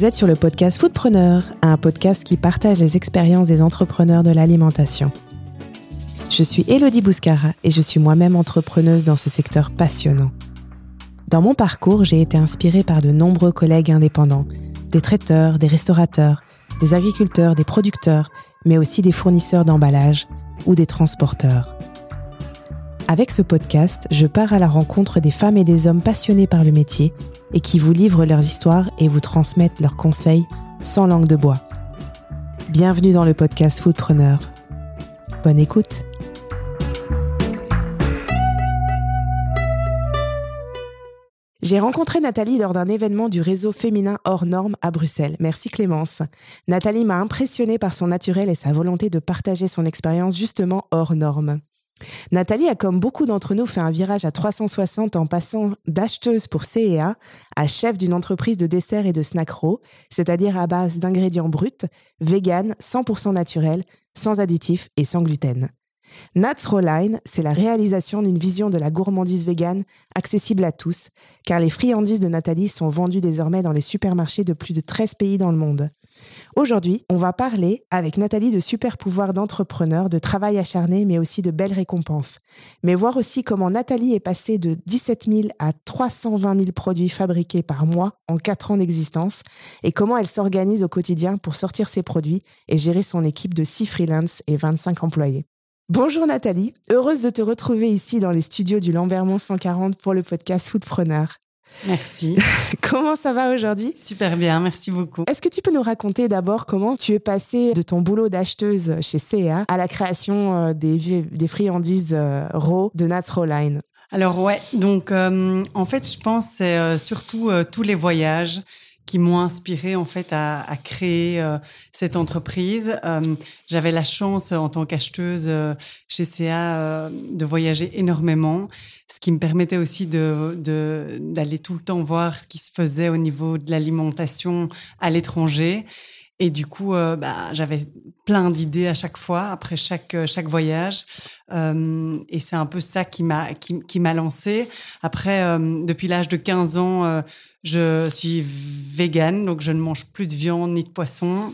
Vous êtes sur le podcast Foodpreneur, un podcast qui partage les expériences des entrepreneurs de l'alimentation. Je suis Elodie Bouscara et je suis moi-même entrepreneuse dans ce secteur passionnant. Dans mon parcours, j'ai été inspirée par de nombreux collègues indépendants, des traiteurs, des restaurateurs, des agriculteurs, des producteurs, mais aussi des fournisseurs d'emballage ou des transporteurs. Avec ce podcast, je pars à la rencontre des femmes et des hommes passionnés par le métier et qui vous livrent leurs histoires et vous transmettent leurs conseils sans langue de bois. Bienvenue dans le podcast Foodpreneur. Bonne écoute. J'ai rencontré Nathalie lors d'un événement du réseau féminin hors normes à Bruxelles. Merci Clémence. Nathalie m'a impressionnée par son naturel et sa volonté de partager son expérience justement hors normes. Nathalie a, comme beaucoup d'entre nous, fait un virage à 360 en passant d'acheteuse pour CEA à chef d'une entreprise de desserts et de snacks raw, c'est-à-dire à base d'ingrédients bruts, vegan, 100% naturels, sans additifs et sans gluten. Nats Line, c'est la réalisation d'une vision de la gourmandise végane accessible à tous, car les friandises de Nathalie sont vendues désormais dans les supermarchés de plus de 13 pays dans le monde. Aujourd'hui, on va parler avec Nathalie de super pouvoirs d'entrepreneur, de travail acharné, mais aussi de belles récompenses. Mais voir aussi comment Nathalie est passée de 17 000 à 320 000 produits fabriqués par mois en 4 ans d'existence et comment elle s'organise au quotidien pour sortir ses produits et gérer son équipe de 6 freelances et 25 employés. Bonjour Nathalie, heureuse de te retrouver ici dans les studios du Lambermont 140 pour le podcast Foodpreneur. Merci. comment ça va aujourd'hui? Super bien, merci beaucoup. Est-ce que tu peux nous raconter d'abord comment tu es passée de ton boulot d'acheteuse chez CA à la création euh, des, des friandises euh, raw de Nats Line? Alors ouais, donc euh, en fait je pense c'est surtout tous les voyages qui m'ont inspiré en fait à, créer euh, cette entreprise. Euh, J'avais la chance en tant qu'acheteuse euh, chez CA de voyager énormément, ce qui me permettait aussi de d'aller tout le temps voir ce qui se faisait au niveau de l'alimentation à l'étranger. Et du coup, euh, bah, j'avais plein d'idées à chaque fois, après chaque, chaque voyage. Euh, et c'est un peu ça qui m'a qui, qui m'a lancé. Après, euh, depuis l'âge de 15 ans, je suis végane, donc je ne mange plus de viande ni de poisson.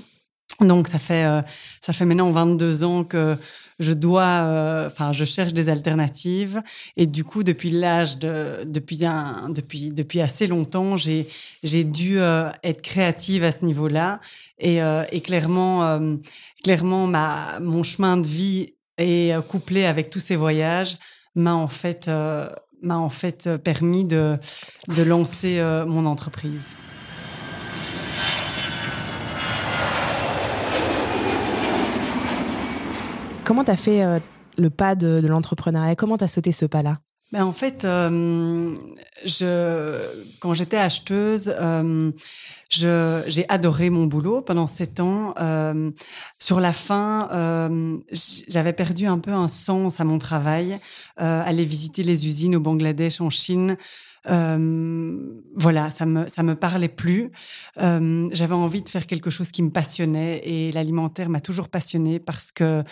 Donc ça fait euh, ça fait maintenant 22 ans que je dois euh, enfin je cherche des alternatives et du coup depuis l'âge de depuis un depuis depuis assez longtemps j'ai j'ai dû euh, être créative à ce niveau-là et, et clairement clairement ma mon chemin de vie est couplé avec tous ces voyages m'a en fait m'a en fait permis de de lancer mon entreprise. Comment tu as fait euh, le pas de, l'entrepreneuriat? Comment tu as sauté ce pas-là? Ben en fait, euh, quand j'étais acheteuse, euh, j'ai adoré mon boulot pendant sept ans. sur la fin, j'avais perdu un peu un sens à mon travail. aller visiter les usines au Bangladesh, en Chine, euh, voilà, ça me ça me parlait plus. Euh, J'avais envie de faire quelque chose qui me passionnait et l'alimentaire m'a toujours passionnée parce que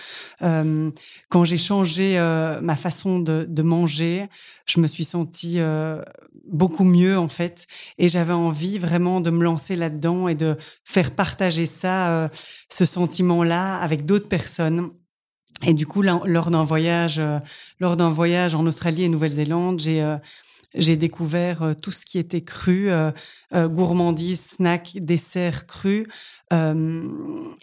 euh, quand j'ai changé euh, ma façon de, de, manger, je me suis sentie euh, beaucoup mieux en fait et j'avais envie vraiment de me lancer là-dedans et de faire partager ça, ce sentiment-là avec d'autres personnes. Et du coup, lors d'un voyage, lors d'un voyage en Australie et Nouvelle-Zélande, j'ai j'ai découvert euh, tout ce qui était cru, euh, euh, gourmandise, snack, dessert cru, euh,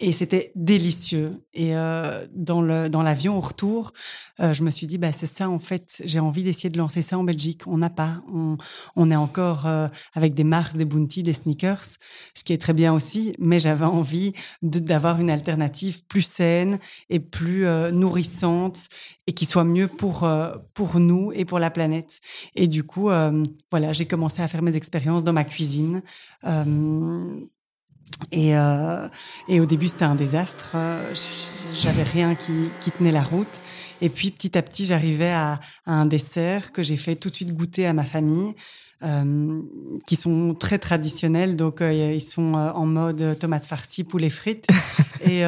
et c'était délicieux. Et euh, dans le dans l'avion au retour, euh, je me suis dit bah c'est ça en fait. J'ai envie d'essayer de lancer ça en Belgique. On n'a pas. On, on est encore avec des Mars, des Bounty, des sneakers, ce qui est très bien aussi. Mais j'avais envie d'avoir une alternative plus saine et plus nourrissante et qui soit mieux pour pour nous et pour la planète. Et du coup, voilà, j'ai commencé à faire mes expériences dans ma cuisine Et, et au début, c'était un désastre. J'avais rien qui, qui tenait la route. Et puis petit à petit, j'arrivais à, à, un dessert que j'ai fait tout de suite goûter à ma famille. Euh, qui sont très traditionnels. Donc, euh, ils sont euh, en mode tomate farcie, poulet frites. et,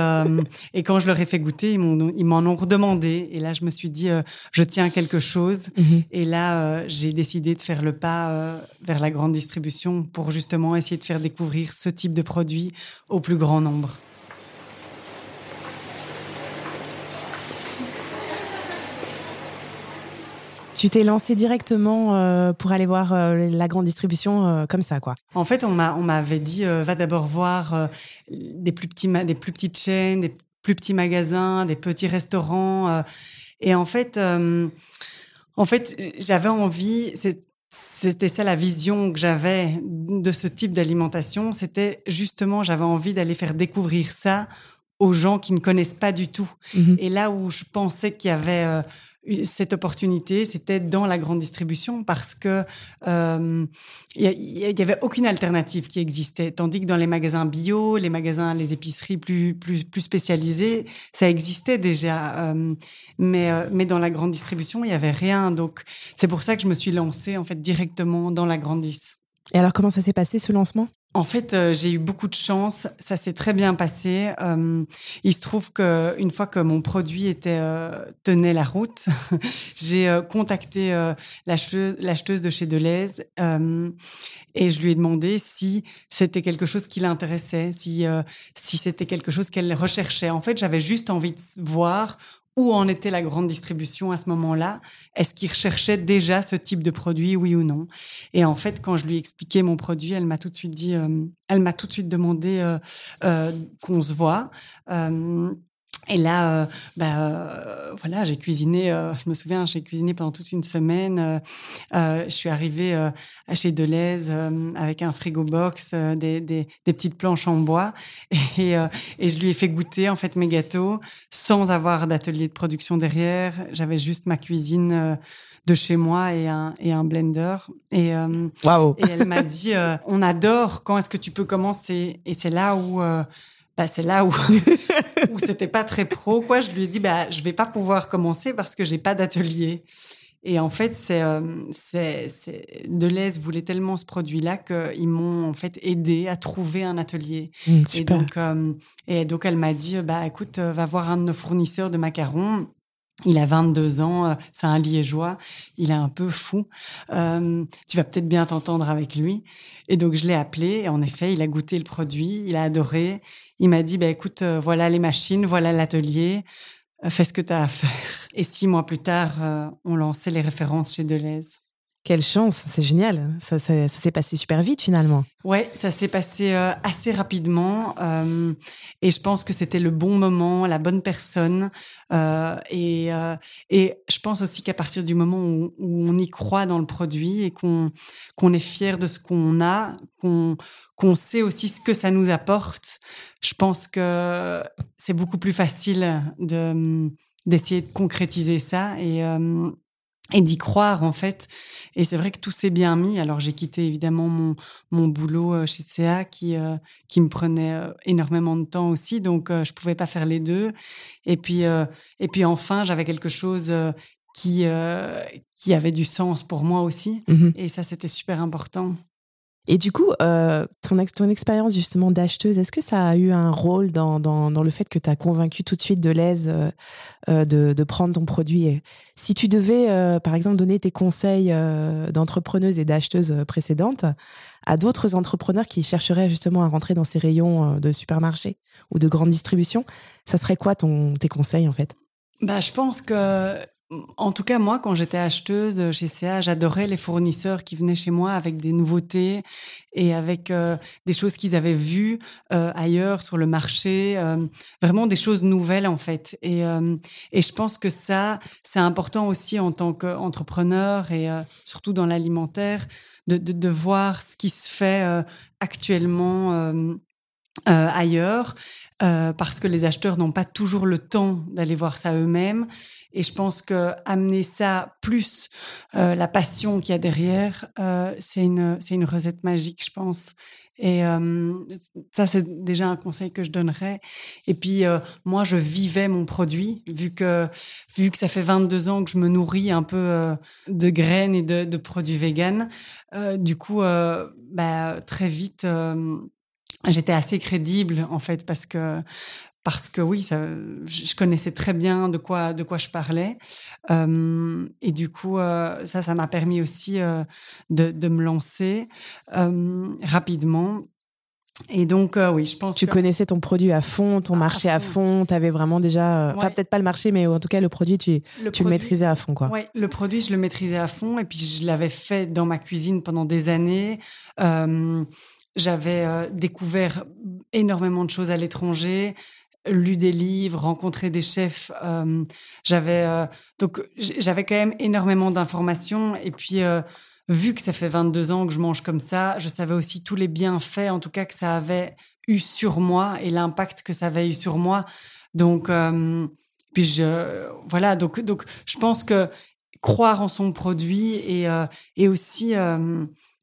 et, quand je leur ai fait goûter, ils m'en ont redemandé. Et là, je me suis dit, je tiens quelque chose. Mhm. Et là, j'ai décidé de faire le pas vers la grande distribution pour justement essayer de faire découvrir ce type de produit au plus grand nombre. Tu t'es lancé directement euh, pour aller voir euh, la grande distribution euh, comme ça, quoi. En fait, on m'a on m'avait dit va d'abord voir des plus petits des plus petites chaînes, des plus petits magasins, des petits restaurants. et en fait, en fait, j'avais envie. C'était ça la vision que j'avais de ce type d'alimentation. C'était justement, j'avais envie d'aller faire découvrir ça aux gens qui ne connaissent pas du tout. Mmh et là où je pensais qu'il y avait cette opportunité, c'était dans la grande distribution parce que euh, il y, avait aucune alternative qui existait, tandis que dans les magasins bio, les magasins, les épiceries plus plus plus spécialisées, ça existait déjà, euh, mais euh, mais dans la grande distribution, il y avait rien. Donc c'est pour ça que je me suis lancée en fait directement dans la grande dis. Et alors comment ça s'est passé ce lancement? En fait, euh, j'ai eu beaucoup de chance. Ça s'est très bien passé. Euh, il se trouve que une fois que mon produit était euh, tenait la route, j'ai contacté l'acheteuse de chez Deleuze et je lui ai demandé si c'était quelque chose qui l'intéressait, si si c'était quelque chose qu'elle recherchait. En fait, j'avais juste envie de voir où en était la grande distribution à ce moment-là? Est-ce qu'ils recherchaient déjà ce type de produit, oui ou non? Et en fait, quand je lui ai expliqué mon produit, elle m'a tout de suite dit, euh, elle m'a tout de suite demandé euh, euh, qu'on se voit. Et là, euh, bah, euh, voilà, j'ai cuisiné. Euh, je me souviens, j'ai cuisiné pendant toute une semaine. je suis arrivée à chez Deleuze avec un frigo box, des, des, des, petites planches en bois, et, et, je lui ai fait goûter en fait mes gâteaux sans avoir d'atelier de production derrière. J'avais juste ma cuisine de chez moi et un, et un blender. Et, wow. et elle m'a dit, on adore. Quand est-ce que tu peux commencer Et c'est là où bah, c'est là où, où c'était pas très pro. Quoi. Je lui ai dit, bah, je vais pas pouvoir commencer parce que j'ai pas d'atelier. Et en fait, c'est, euh, c'est, c'est Deleuze voulait tellement ce produit-là qu'ils m'ont en fait aidé à trouver un atelier. Mmh, et donc, euh, et donc elle m'a dit, bah écoute, euh, va voir un de nos fournisseurs de macarons. Il a 22 ans, euh, c'est un liégeois, il est un peu fou. Euh, tu vas peut-être bien t'entendre avec lui. Et donc je l'ai appelé, et en effet, il a goûté le produit, il a adoré. Il m'a dit, bah, écoute, euh, voilà les machines, voilà l'atelier, fais ce que tu as à faire. Et six mois plus tard, on lançait les références chez Deleuze. Quelle chance, c'est génial. Ça, s'est passé super vite finalement. Ouais, ça s'est passé euh, assez rapidement euh, et je pense que c'était le bon moment, la bonne personne. Euh, et, et je pense aussi qu'à partir du moment où, on y croit dans le produit et qu'on est fier de ce qu'on a, qu'on qu'on sait aussi ce que ça nous apporte, je pense que c'est beaucoup plus facile de d'essayer de concrétiser ça et et d'y croire en fait. Et c'est vrai que tout s'est bien mis. Alors j'ai quitté évidemment mon, mon boulot euh, chez CA qui, euh, qui me prenait euh, énormément de temps aussi, donc je pouvais pas faire les deux. Et puis, et puis enfin, j'avais quelque chose qui, qui avait du sens pour moi aussi. Mmh et ça, c'était super important. Et du coup, euh, ton, ton expérience justement d'acheteuse, est-ce que ça a eu un rôle dans, dans, dans le fait que tu as convaincu tout de suite de l'aise euh, euh, de, de, prendre ton produit Si tu devais, par exemple, donner tes conseils d'entrepreneuse et d'acheteuse précédentes à d'autres entrepreneurs qui chercheraient justement à rentrer dans ces rayons de supermarché ou de grande distribution, ça serait quoi ton, tes conseils en fait? Bah, je pense que en tout cas, moi, quand j'étais acheteuse chez CA, j'adorais les fournisseurs qui venaient chez moi avec des nouveautés et avec euh, des choses qu'ils avaient vues euh, ailleurs sur le marché, euh, vraiment des choses nouvelles en fait. Et, et je pense que ça, c'est important aussi en tant qu'entrepreneur et surtout dans l'alimentaire, de, de, voir ce qui se fait actuellement. Ailleurs, parce que les acheteurs n'ont pas toujours le temps d'aller voir ça eux-mêmes et je pense que amener ça plus euh, la passion qu'il y a derrière, euh, c'est une c'est une recette magique, je pense. Et euh, ça, c'est déjà un conseil que je donnerais. Et puis, euh, moi, je vivais mon produit, vu que, vu que ça fait 22 ans que je me nourris un peu euh, de graines et de, de produits véganes. du coup, bah, très vite, j'étais assez crédible, en fait, parce que parce que oui, ça, je connaissais très bien de quoi, de quoi je parlais. Euh, et du coup, euh, ça, ça m'a permis aussi euh, de, de, me lancer rapidement. Et donc, oui, je pense Tu connaissais ton produit à fond, ton marché à fond, tu avais vraiment déjà... Enfin, peut-être pas le marché, mais en tout cas, le produit, tu le, tu le maîtrisais à fond, quoi. Oui, le produit, je le maîtrisais à fond. Et puis, je l'avais fait dans ma cuisine pendant des années. J'avais découvert énormément de choses à l'étranger lu des livres, rencontré des chefs. Euh, j'avais euh, donc j'avais quand même énormément d'informations et puis euh, vu que ça fait 22 ans que je mange comme ça, je savais aussi tous les bienfaits en tout cas que ça avait eu sur moi et l'impact que ça avait eu sur moi. Donc puis je voilà donc donc je pense que croire en son produit et et aussi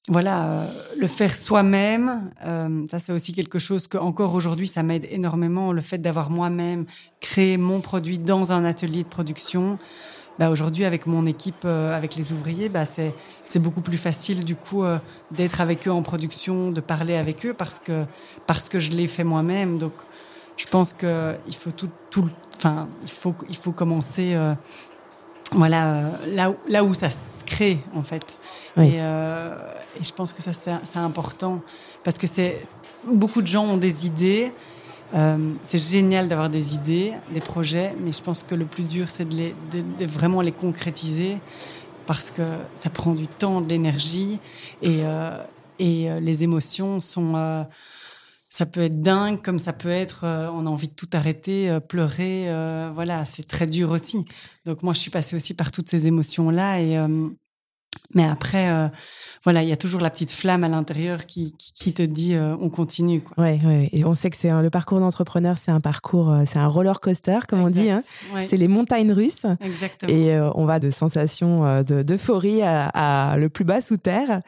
voilà, euh, le faire soi-même, euh, ça c'est aussi quelque chose que encore aujourd'hui ça m'aide énormément. Le fait d'avoir moi-même créé mon produit dans un atelier de production, bah, aujourd'hui avec mon équipe, euh, avec les ouvriers, bah, c'est beaucoup plus facile du coup d'être avec eux en production, de parler avec eux parce que parce que je l'ai fait moi-même. Donc je pense que il faut tout, tout enfin il faut il faut commencer voilà là où, là où ça se crée en fait. Et, et je pense que ça, c'est important parce que c'est beaucoup de gens ont des idées. Euh, c'est génial d'avoir des idées, des projets, mais je pense que le plus dur, c'est de, les, de, vraiment les concrétiser parce que ça prend du temps, de l'énergie et, euh, et euh, les émotions sont. Ça peut être dingue, comme ça peut être, on a envie de tout arrêter, pleurer, voilà, c'est très dur aussi. Donc moi, je suis passée aussi par toutes ces émotions-là et mais après, euh, voilà, il y a toujours la petite flamme à l'intérieur qui, qui, te dit euh, on continue. Quoi. Ouais, ouais, et on sait que c'est le parcours d'entrepreneur, c'est un parcours, euh, c'est un roller coaster comme on dit. Hein. C'est les montagnes russes. Exactement. Et on va de sensations d'euphorie à, le plus bas sous terre.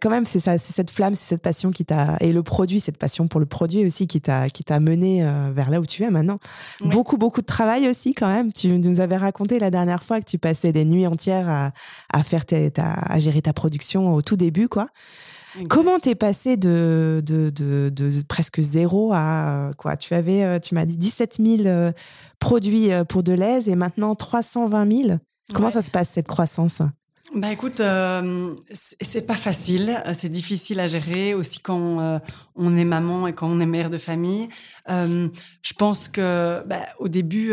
Quand même, c'est ça, c'est cette flamme, c'est cette passion qui t'a et le produit, cette passion pour le produit aussi qui t'a qui t'a mené vers là où tu es maintenant. Beaucoup beaucoup de travail aussi quand même. Tu nous avais raconté la dernière fois que tu passais des nuits entières à, à faire ta à, gérer ta production au tout début, quoi. Comment t'es passé de, de, de, presque zéro à quoi Tu avais, euh, tu m'as dit 17 000 euh, produits euh, pour Deleuze et maintenant 320 000. Comment ça se passe cette croissance? Bah écoute, euh, c'est pas facile, euh, c'est difficile à gérer aussi quand euh, on est maman et quand on est mère de famille. Euh, je pense que bah, au début,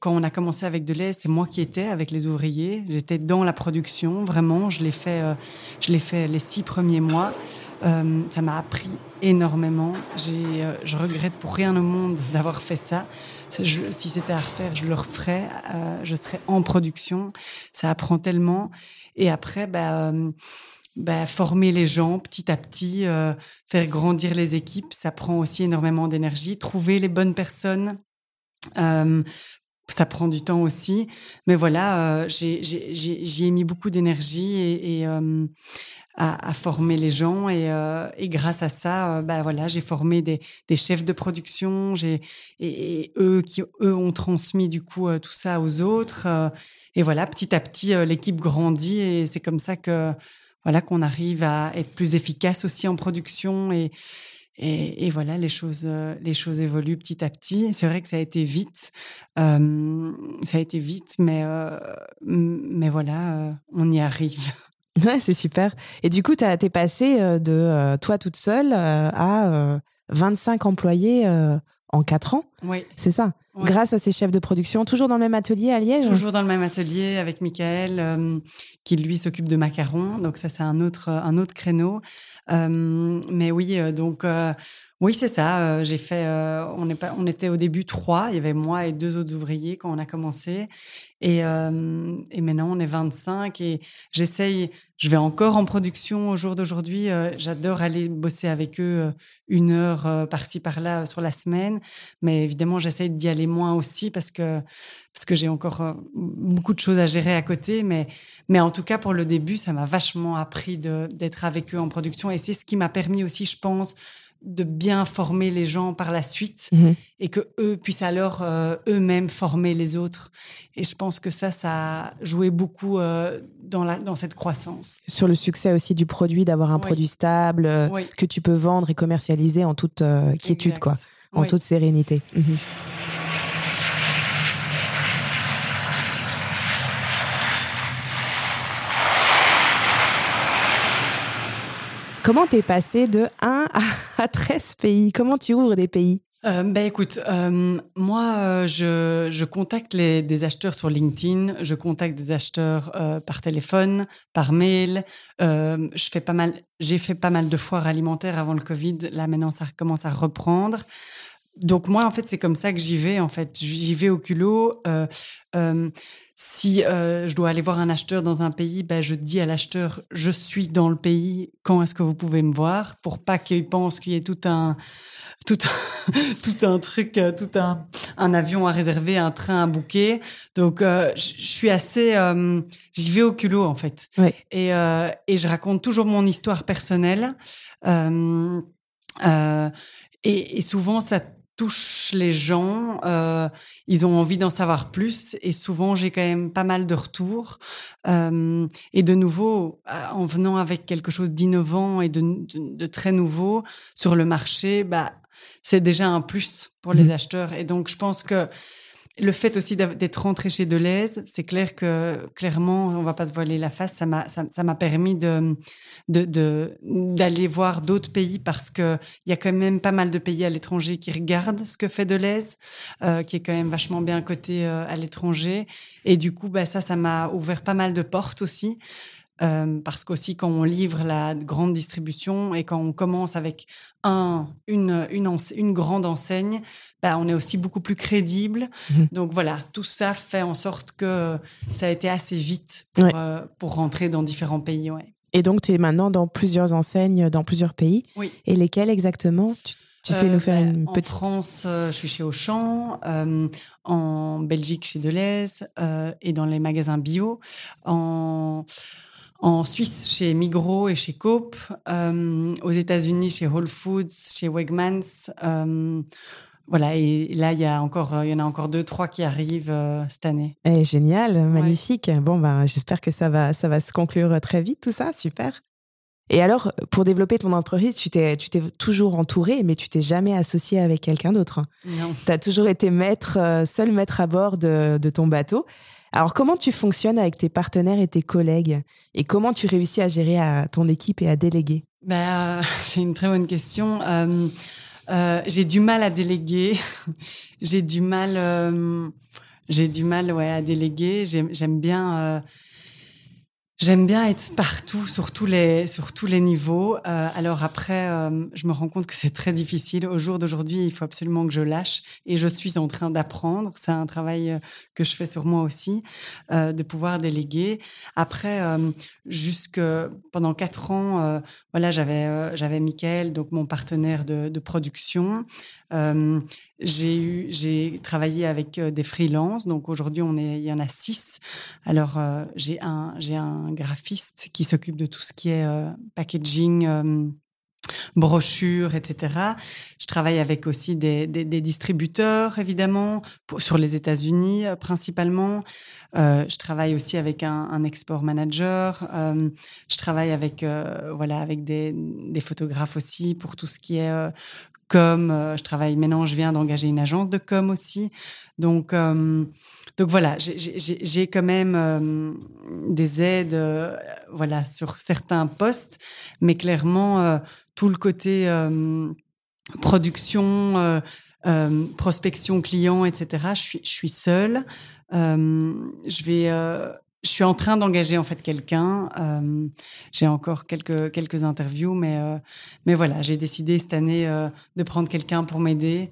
quand on a commencé avec de lait, c'est moi qui étais avec les ouvriers. J'étais dans la production, vraiment. Je l'ai fait, je l'ai fait les six premiers mois. Ça m'a appris énormément. J'ai, je regrette pour rien au monde d'avoir fait ça si c'était à refaire, je le referais. Euh, je serais en production. Ça apprend tellement. Et après, bah, euh, bah, former les gens petit à petit, euh, faire grandir les équipes, ça prend aussi énormément d'énergie. Trouver les bonnes personnes. ça prend du temps aussi, mais voilà, j'y ai, mis beaucoup d'énergie et, et à, former les gens et, euh, et grâce à ça, euh, bah voilà, j'ai formé des, des, chefs de production, j'ai et, eux qui eux ont transmis du coup euh, tout ça aux autres et voilà, petit à petit l'équipe grandit et c'est comme ça que voilà qu'on arrive à être plus efficace aussi en production et et, et, voilà, les choses, les choses évoluent petit à petit. C'est vrai que ça a été vite, euh, ça a été vite, mais, euh, mais voilà, on y arrive. Ouais, c'est super. Et du coup, tu es passé euh, de euh, toi toute seule euh, à 25 employés en 4 ans. Oui. C'est ça. Grâce à ces chefs de production, toujours dans le même atelier à Liège Toujours dans le même atelier avec Michael, qui lui s'occupe de macarons. Donc ça, c'est un autre, un autre créneau. mais oui, donc Oui, c'est ça. j'ai fait. on, est pas, on était au début trois. Il y avait moi et deux autres ouvriers quand on a commencé. Et, et maintenant, on est 25 et j'essaye. Je vais encore en production au jour d'aujourd'hui. J'adore aller bosser avec eux une heure par-ci par-là sur la semaine. Mais évidemment, j'essaye d'y aller moins aussi parce que, parce que j'ai encore beaucoup de choses à gérer à côté. Mais, mais en tout cas, pour le début, ça m'a vachement appris d'être avec eux en production. Et c'est ce qui m'a permis aussi, je pense, de bien former les gens par la suite mhm. et que eux puissent alors euh, eux-mêmes former les autres. Et je pense que ça, ça a joué beaucoup euh, dans, la, dans cette croissance. Sur le succès aussi du produit, d'avoir un produit stable euh, que tu peux vendre et commercialiser en toute quiétude, quoi, en toute sérénité. Mhm. Comment t'es passé de 1 à 13 pays? Comment tu ouvres des pays? Euh, ben écoute, euh, moi, euh, je, je, contacte les, des acheteurs sur LinkedIn, je contacte des acheteurs euh, par téléphone, par mail. Je fais pas mal, j'ai fait pas mal de foires alimentaires avant le Covid. Là maintenant, ça commence à reprendre. Donc moi, en fait, c'est comme ça que j'y vais. En fait, j'y vais au culot. Si euh, je dois aller voir un acheteur dans un pays, ben, je dis à l'acheteur, je suis dans le pays, quand est-ce que vous pouvez me voir Pour pas qu'il pense qu'il y ait tout un, tout un, tout un truc, euh, tout un, un avion à réserver, un train à bouquer. Donc, euh, je suis assez... J'y vais au culot, en fait. Et, et je raconte toujours mon histoire personnelle. Et, et, souvent, ça touche les gens, euh, ils ont envie d'en savoir plus et souvent j'ai quand même pas mal de retours. Euh, et de nouveau, euh, en venant avec quelque chose d'innovant et de, de, très nouveau sur le marché, bah, c'est déjà un plus pour les mmh. acheteurs. Et donc je pense que le fait aussi d'être rentré chez Deleuze, c'est clair que clairement, on va pas se voiler la face, ça m'a ça, m'a permis de d'aller voir d'autres pays parce que il y a quand même pas mal de pays à l'étranger qui regardent ce que fait Deleuze, euh, qui est quand même vachement bien coté euh, à l'étranger, et du coup, bah ça, ça m'a ouvert pas mal de portes aussi. Euh, parce qu'aussi quand on livre la grande distribution et quand on commence avec un, une, une, une grande enseigne, bah, on est aussi beaucoup plus crédible. Mmh. Donc voilà, tout ça fait en sorte que ça a été assez vite pour, euh, pour rentrer dans différents pays. Ouais. Et donc tu es maintenant dans plusieurs enseignes, dans plusieurs pays. Oui. Et lesquels exactement? Tu, sais nous faire euh, une petite... En France, je suis chez Auchan, en Belgique chez Deleuze et dans les magasins bio. En en Suisse chez Migros et chez Coop, euh, aux États-Unis chez Whole Foods, chez Wegmans. Euh, voilà, et là, il y, a encore, il y en a encore deux, trois qui arrivent euh, cette année. Eh, génial, magnifique. Bon, ben, j'espère que ça va, ça va se conclure très vite, tout ça, super. Et alors, pour développer ton entreprise, tu t'es, tu t'es toujours entouré, mais tu t'es jamais associé avec quelqu'un d'autre. Non. Tu as toujours été maître, seul maître à bord de, de ton bateau. Alors, comment tu fonctionnes avec tes partenaires et tes collègues Et comment tu réussis à gérer à ton équipe et à déléguer? Bah, C'est une très bonne question. Euh, euh, j'ai du mal à déléguer. j'ai du mal, euh, j'ai du mal ouais, à déléguer. J'aime bien J'aime bien être partout, sur tous les, sur tous les niveaux. Euh, alors après, euh, je me rends compte que c'est très difficile. Au jour d'aujourd'hui, il faut absolument que je lâche et je suis en train d'apprendre. C'est un travail euh, que je fais sur moi aussi, euh, de pouvoir déléguer. Après, euh, jusque pendant quatre ans, voilà, j'avais j'avais Michael, donc mon partenaire de, de production. J'ai eu, j'ai travaillé avec euh, des freelances. Donc aujourd'hui, on est, il y en a six. Alors euh, j'ai un, un graphiste qui s'occupe de tout ce qui est euh, packaging, euh, brochures, etc. Je travaille avec aussi des, des, distributeurs, évidemment, sur les États-Unis principalement. Je travaille aussi avec un, export manager. Je travaille avec voilà avec des, des, photographes aussi pour tout ce qui est com. Euh, je travaille maintenant, je viens d'engager une agence de com aussi. Donc, euh, donc voilà, j'ai quand même euh, des aides, voilà, sur certains postes, mais clairement tout le côté production. prospection client, etc. Je suis, je suis seule. je vais je suis en train d'engager en fait quelqu'un. Euh, j'ai encore quelques quelques interviews, mais euh, mais voilà, j'ai décidé cette année euh, de prendre quelqu'un pour m'aider.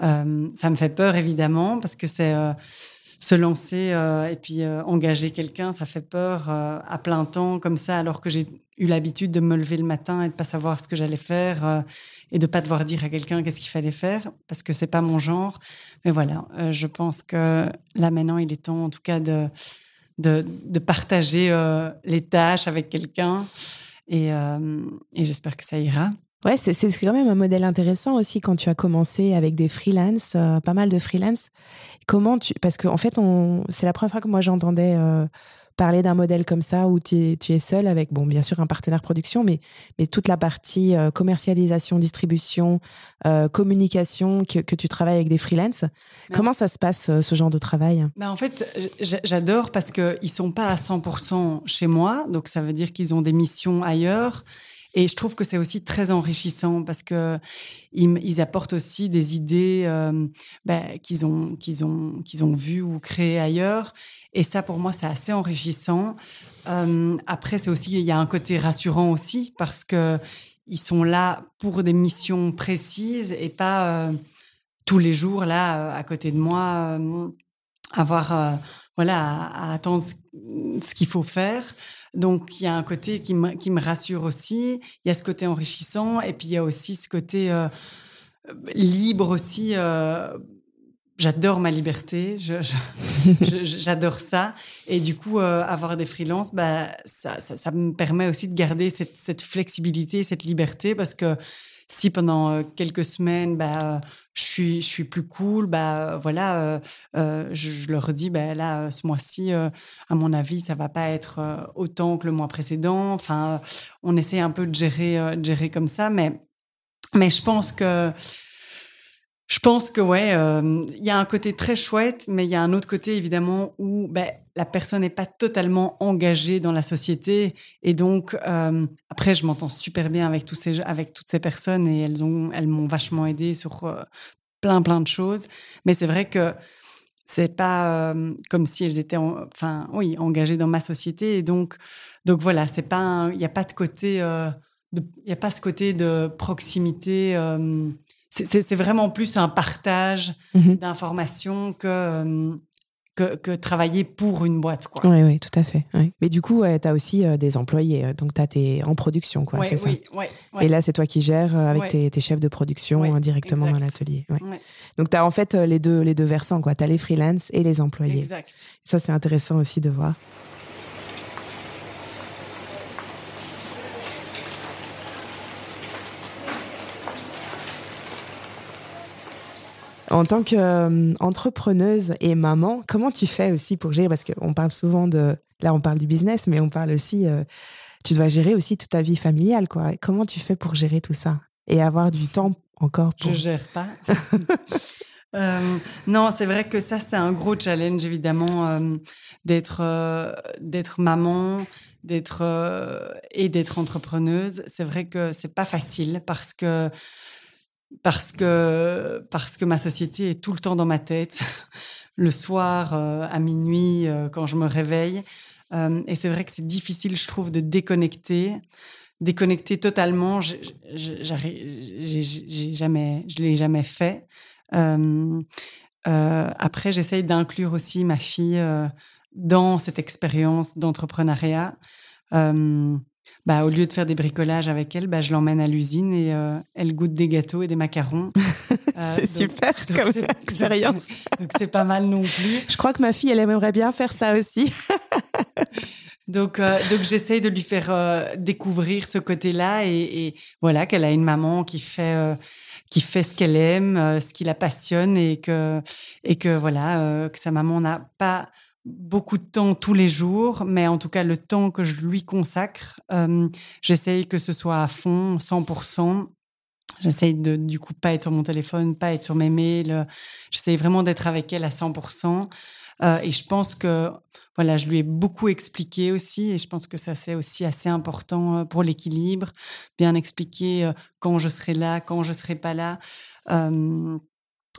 ça me fait peur évidemment parce que c'est se lancer et puis engager quelqu'un, ça fait peur à plein temps comme ça, alors que j'ai eu l'habitude de me lever le matin et de pas savoir ce que j'allais faire et de pas devoir dire à quelqu'un qu'est-ce qu'il fallait faire parce que c'est pas mon genre. Mais voilà, je pense que là maintenant il est temps en tout cas de de, partager euh, les tâches avec quelqu'un. Euh, et, j'espère que ça ira. Ouais, c'est quand même un modèle intéressant aussi quand tu as commencé avec des freelances, euh, pas mal de freelance. Comment tu. Parce qu'en en fait, c'est la première fois que moi j'entendais parler d'un modèle comme ça où tu es, tu es seul avec, bon, bien sûr, un partenaire production, mais, mais toute la partie euh, commercialisation, distribution, euh, communication, que, que, tu travailles avec des freelances. Comment ça se passe, euh, ce genre de travail? Ben En fait, j'adore parce qu'ils ne sont pas à 100% chez moi, donc ça veut dire qu'ils ont des missions ailleurs. Et je trouve que c'est aussi très enrichissant parce que ils, apportent aussi des idées ben, qu'ils ont qu'ils ont qu'ils ont vues ou créées ailleurs. Et ça, pour moi, c'est assez enrichissant. Euh, après, c'est aussi, il y a un côté rassurant aussi parce que ils sont là pour des missions précises et pas euh, tous les jours là à côté de moi euh, avoir voilà à, attendre ce, qu'il faut faire. Donc il y a un côté qui me, qui me rassure aussi. Il y a ce côté enrichissant et puis il y a aussi ce côté libre aussi j'adore ma liberté, j'adore ça. Et du coup, euh, avoir des freelances, bah, ça, ça, me permet aussi de garder cette, cette, flexibilité, cette liberté, parce que si pendant euh, quelques semaines, bah, je suis, je suis plus cool, bah, voilà, euh, je, leur dis, bah, là, ce mois-ci, à mon avis, ça va pas être autant que le mois précédent. Enfin, on essaie un peu de gérer, gérer comme ça, mais, mais je pense que je pense que ouais, euh, il y a un côté très chouette, mais il y a un autre côté évidemment où ben, la personne n'est pas totalement engagée dans la société. Et donc euh, après je m'entends super bien avec tous ces avec toutes ces personnes et elles ont elles m'ont vachement aidé sur euh, plein plein de choses, mais c'est vrai que c'est pas comme si elles étaient enfin oui engagées dans ma société. Et donc donc voilà c'est pas il n'y a pas de côté il n'y a pas ce côté de proximité c'est vraiment plus un partage mhm. d'informations euh, que, que, travailler pour une boîte. Quoi. Oui, oui, tout à fait. Mais du coup, tu as aussi euh, des employés, euh, donc tu es en production, quoi, c'est oui, ça Et là, c'est toi qui gères avec tes, chefs de production directement dans l'atelier. Donc tu as en fait les deux, les deux versants, tu as les freelances et les employés. Exact. Ça, c'est intéressant aussi de voir. En tant qu'entrepreneuse et maman, comment tu fais aussi pour gérer? Parce qu'on parle souvent de. Là, on parle du business, mais on parle aussi. Euh, tu dois gérer aussi toute ta vie familiale, quoi. Comment tu fais pour gérer tout ça et avoir du temps encore pour. Je gère pas. Euh, non, c'est vrai que ça, c'est un gros challenge, évidemment, euh, d'être d'être maman, d'être et d'être entrepreneuse. C'est vrai que c'est pas facile parce que parce que, parce que ma société est tout le temps dans ma tête, le soir, euh, à minuit, euh, quand je me réveille. Euh, et c'est vrai que c'est difficile, je trouve, de déconnecter. Déconnecter totalement, j'ai jamais, je l'ai jamais fait. après, j'essaye d'inclure aussi ma fille dans cette expérience d'entrepreneuriat bah, au lieu de faire des bricolages avec elle, bah, je l'emmène à l'usine et euh, elle goûte des gâteaux et des macarons. Euh, c'est super comme expérience. Donc c'est pas mal non plus. Je crois que ma fille, elle aimerait bien faire ça aussi. donc euh, donc j'essaye de lui faire découvrir ce côté-là et, et, voilà qu'elle a une maman qui fait qui fait ce qu'elle aime, ce qui la passionne et que et que voilà que sa maman n'a pas beaucoup de temps tous les jours, mais en tout cas le temps que je lui consacre, euh, j'essaye que ce soit à fond, 100%. J'essaye de du coup pas être sur mon téléphone, pas être sur mes mails. J'essaye vraiment d'être avec elle à 100%. Euh, et je pense que voilà, je lui ai beaucoup expliqué aussi, et je pense que ça c'est aussi assez important euh, pour l'équilibre, bien expliquer quand je serai là, quand je serai pas là.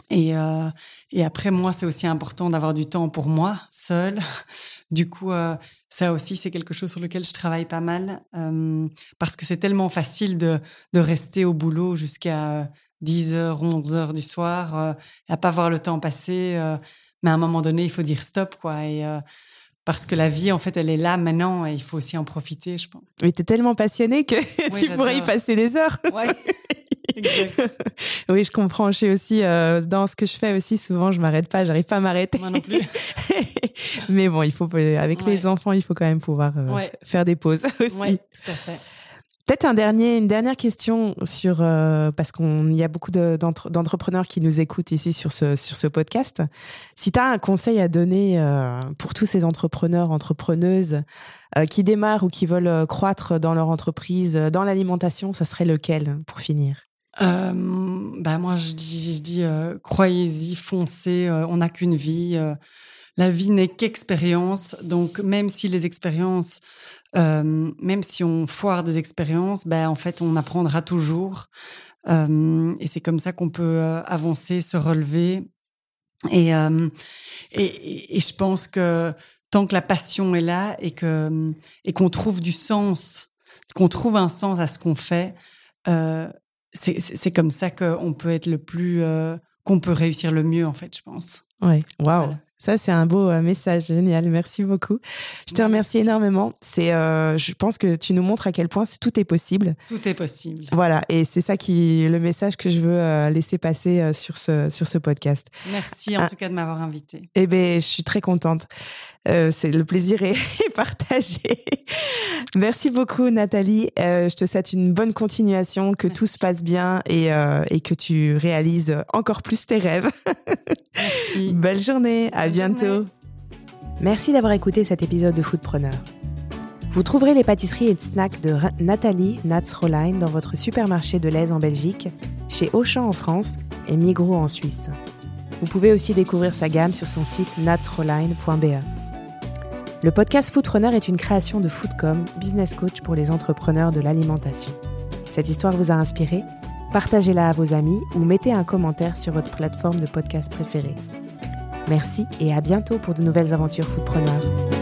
Et, euh, et après, moi, c'est aussi important d'avoir du temps pour moi, seule. Du coup, euh, ça aussi, c'est quelque chose sur lequel je travaille pas mal. Euh, parce que c'est tellement facile de, de rester au boulot jusqu'à 10h, 11h du soir, à pas voir le temps passer. mais à un moment donné, il faut dire stop, quoi. Et, parce que la vie, en fait, elle est là maintenant et il faut aussi en profiter, je pense. Mais t'es tellement passionné que tu pourrais y passer des heures. Ouais. oui, je comprends. Je suis aussi euh, dans ce que je fais aussi. Souvent, je m'arrête pas. J'arrive pas à m'arrêter. Moi non plus. Mais bon, il faut avec les enfants, il faut quand même pouvoir euh, Ouais. faire des pauses aussi. Oui, tout à fait. Peut-être un dernier, une dernière question sur euh, parce qu'il y a beaucoup de- d'entre- d'entrepreneurs qui nous écoutent ici sur ce sur ce podcast. Si tu as un conseil à donner euh, pour tous ces entrepreneurs, entrepreneuses euh, qui démarrent ou qui veulent euh, croître dans leur entreprise, euh, dans l'alimentation, ça serait lequel pour finir? Euh, bah moi, je dis, je dis euh, croyez-y, foncez, euh, on n'a qu'une vie. euh, la vie n'est qu'expérience. Donc, même si les expériences, euh, même si on foire des expériences, ben, en fait, on apprendra toujours. Euh, et c'est comme ça qu'on peut avancer, se relever. Et, et, et- et je pense que tant que la passion est là et que et qu'on trouve du sens, qu'on trouve un sens à ce qu'on fait, euh, c'est comme ça qu'on peut être le plus, euh, qu'on peut réussir le mieux en fait, je pense. Ouais, waouh. Voilà. Ça, c'est un beau euh, message, génial. Merci beaucoup. Je te remercie merci. énormément. C'est, euh, je pense que tu nous montres à quel point tout est possible. Tout est possible. Voilà, et c'est ça qui, le message que je veux euh, laisser passer euh, sur ce sur ce podcast. Merci en Ah. tout cas de m'avoir invité. Eh ben, je suis très contente. Euh, c'est le plaisir est, est partagé. Merci beaucoup, Nathalie. Euh, je te souhaite une bonne continuation, que tout se passe bien et, euh, et que tu réalises encore plus tes rêves. Merci. Belle journée, à Bonne bientôt. journée. Merci d'avoir écouté cet épisode de Foodpreneur. Vous trouverez les pâtisseries et snacks de Nathalie Natz-Roline dans votre supermarché de l'aise en Belgique, chez Auchan en France et Migros en Suisse. Vous pouvez aussi découvrir sa gamme sur son site natzroline.be. Le podcast Foodpreneur est une création de Foodcom, business coach pour les entrepreneurs de l'alimentation. Cette histoire vous a inspiré? Partagez-la à vos amis ou mettez un commentaire sur votre plateforme de podcast préférée. Merci et à bientôt pour de nouvelles aventures foodpreneurs.